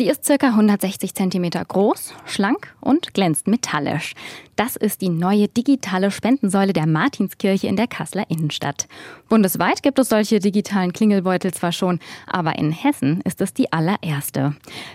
Sie ist ca. 160 cm groß, schlank und glänzt metallisch. Das ist die neue digitale Spendensäule der Martinskirche in der Kasseler Innenstadt. Bundesweit gibt es solche digitalen Klingelbeutel zwar schon, aber in Hessen ist es die allererste.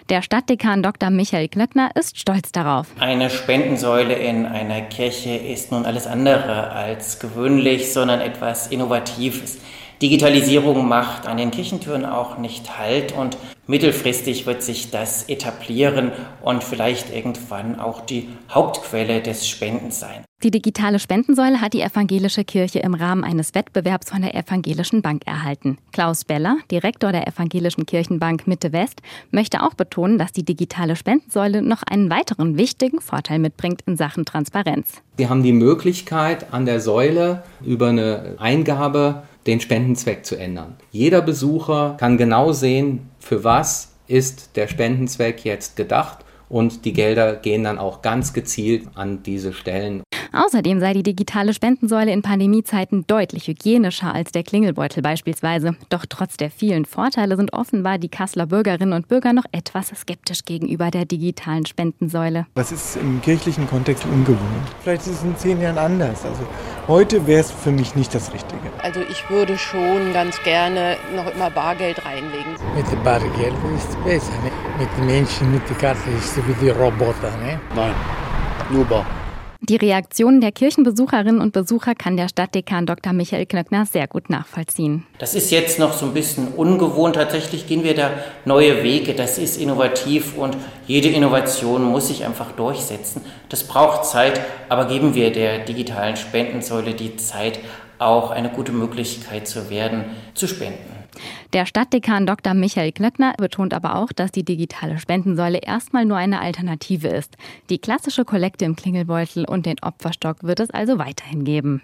Der Stadtdekan Dr. Michael Klöckner ist stolz darauf. Eine Spendensäule in einer Kirche ist nun alles andere als gewöhnlich, sondern etwas Innovatives. Digitalisierung macht an den Kirchentüren auch nicht Halt und mittelfristig wird sich das etablieren und vielleicht irgendwann auch die Hauptquelle des Spendens sein. Die digitale Spendensäule hat die evangelische Kirche im Rahmen eines Wettbewerbs von der Evangelischen Bank erhalten. Klaus Beller, Direktor der Evangelischen Kirchenbank Mitte West, möchte auch betonen, dass die digitale Spendensäule noch einen weiteren wichtigen Vorteil mitbringt in Sachen Transparenz. Sie haben die Möglichkeit, an der Säule über eine Eingabe den Spendenzweck zu ändern. Jeder Besucher kann genau sehen, für was ist der Spendenzweck jetzt gedacht und die Gelder gehen dann auch ganz gezielt an diese Stellen. Außerdem sei die digitale Spendensäule in Pandemiezeiten deutlich hygienischer als der Klingelbeutel beispielsweise. Doch trotz der vielen Vorteile sind offenbar die Kasseler Bürgerinnen und Bürger noch etwas skeptisch gegenüber der digitalen Spendensäule. Das ist im kirchlichen Kontext ungewohnt. Vielleicht ist es in zehn Jahren anders. Also heute wäre es für mich nicht das Richtige. Also ich würde schon ganz gerne noch immer Bargeld reinlegen. Mit dem Bargeld ist es besser. Ne? Mit den Menschen, mit der Karte ist es wie die Roboter. Ne? Nein, nur Bar. Die Reaktionen der Kirchenbesucherinnen und Besucher kann der Stadtdekan Dr. Michael Knöckner sehr gut nachvollziehen. Das ist jetzt noch so ein bisschen ungewohnt. Tatsächlich gehen wir da neue Wege. Das ist innovativ und jede Innovation muss sich einfach durchsetzen. Das braucht Zeit, aber geben wir der digitalen Spendensäule die Zeit, auch eine gute Möglichkeit zu werden, zu spenden. Der Stadtdekan Dr. Michael Klöckner betont aber auch, dass die digitale Spendensäule erstmal nur eine Alternative ist. Die klassische Kollekte im Klingelbeutel und den Opferstock wird es also weiterhin geben.